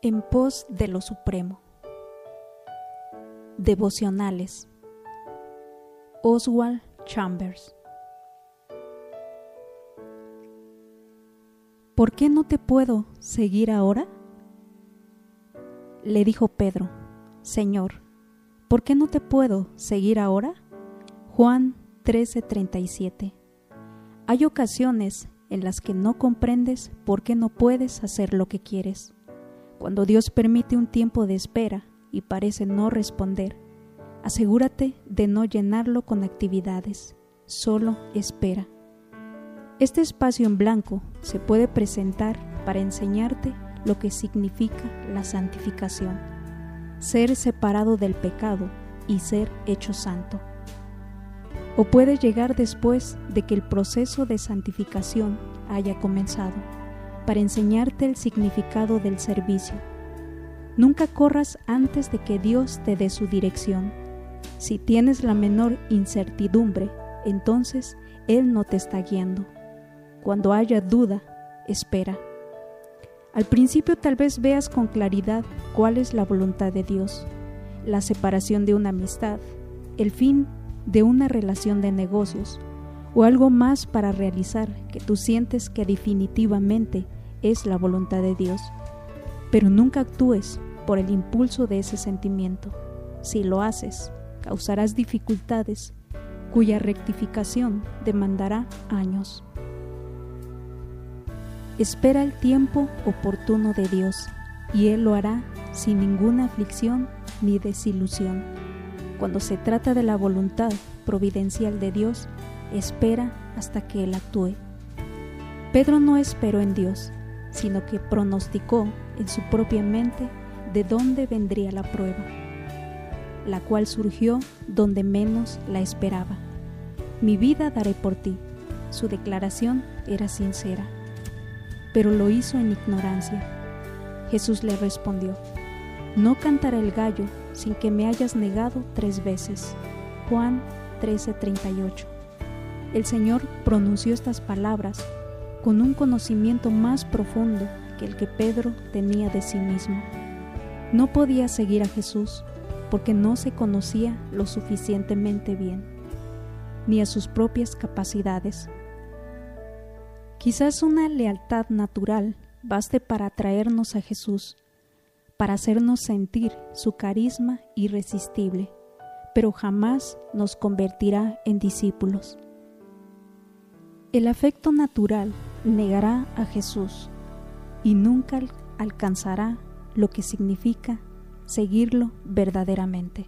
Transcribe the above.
En pos de lo supremo. Devocionales. Oswald Chambers. ¿Por qué no te puedo seguir ahora? Le dijo Pedro, Señor, ¿por qué no te puedo seguir ahora? Juan 13:37. Hay ocasiones en las que no comprendes por qué no puedes hacer lo que quieres cuando Dios permite un tiempo de espera y parece no responder, asegúrate de no llenarlo con actividades, solo espera. Este espacio en blanco se puede presentar para enseñarte lo que significa la santificación, ser separado del pecado y ser hecho santo. O puede llegar después de que el proceso de santificación haya comenzado para enseñarte el significado del servicio. Nunca corras antes de que Dios te dé su dirección. Si tienes la menor incertidumbre, entonces Él no te está guiando. Cuando haya duda, espera. Al principio tal vez veas con claridad cuál es la voluntad de Dios, la separación de una amistad, el fin de una relación de negocios o algo más para realizar que tú sientes que definitivamente es la voluntad de Dios, pero nunca actúes por el impulso de ese sentimiento. Si lo haces, causarás dificultades cuya rectificación demandará años. Espera el tiempo oportuno de Dios y Él lo hará sin ninguna aflicción ni desilusión. Cuando se trata de la voluntad providencial de Dios, espera hasta que Él actúe. Pedro no esperó en Dios, sino que pronosticó en su propia mente de dónde vendría la prueba, la cual surgió donde menos la esperaba. Mi vida daré por ti. Su declaración era sincera, pero lo hizo en ignorancia. Jesús le respondió, No cantará el gallo sin que me hayas negado tres veces. Juan 13:38. El Señor pronunció estas palabras con un conocimiento más profundo que el que Pedro tenía de sí mismo. No podía seguir a Jesús porque no se conocía lo suficientemente bien, ni a sus propias capacidades. Quizás una lealtad natural baste para atraernos a Jesús, para hacernos sentir su carisma irresistible, pero jamás nos convertirá en discípulos. El afecto natural negará a Jesús y nunca alcanzará lo que significa seguirlo verdaderamente.